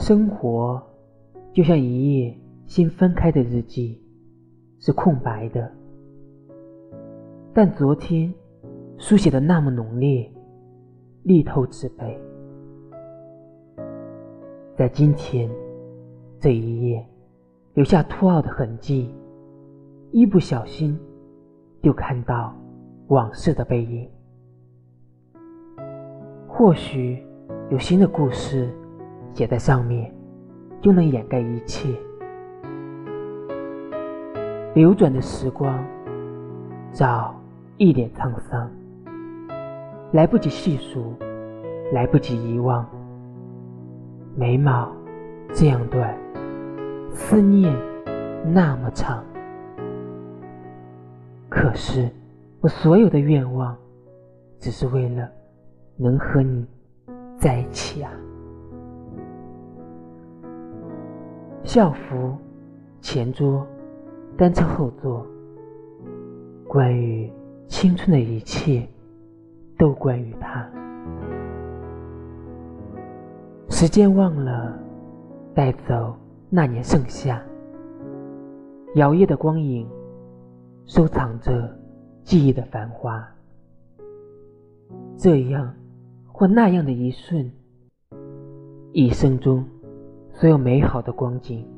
生活就像一页新翻开的日记，是空白的。但昨天书写的那么浓烈，力透纸背，在今天这一页留下凸凹的痕迹，一不小心就看到往事的背影。或许有新的故事写在上面，就能掩盖一切。流转的时光，早一脸沧桑，来不及细数，来不及遗忘。眉毛这样短，思念那么长。可是我所有的愿望，只是为了。能和你在一起啊！校服前桌，单车后座，关于青春的一切，都关于他。时间忘了带走那年盛夏，摇曳的光影，收藏着记忆的繁华。这样。或那样的一瞬，一生中所有美好的光景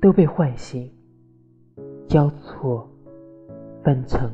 都被唤醒，交错分成。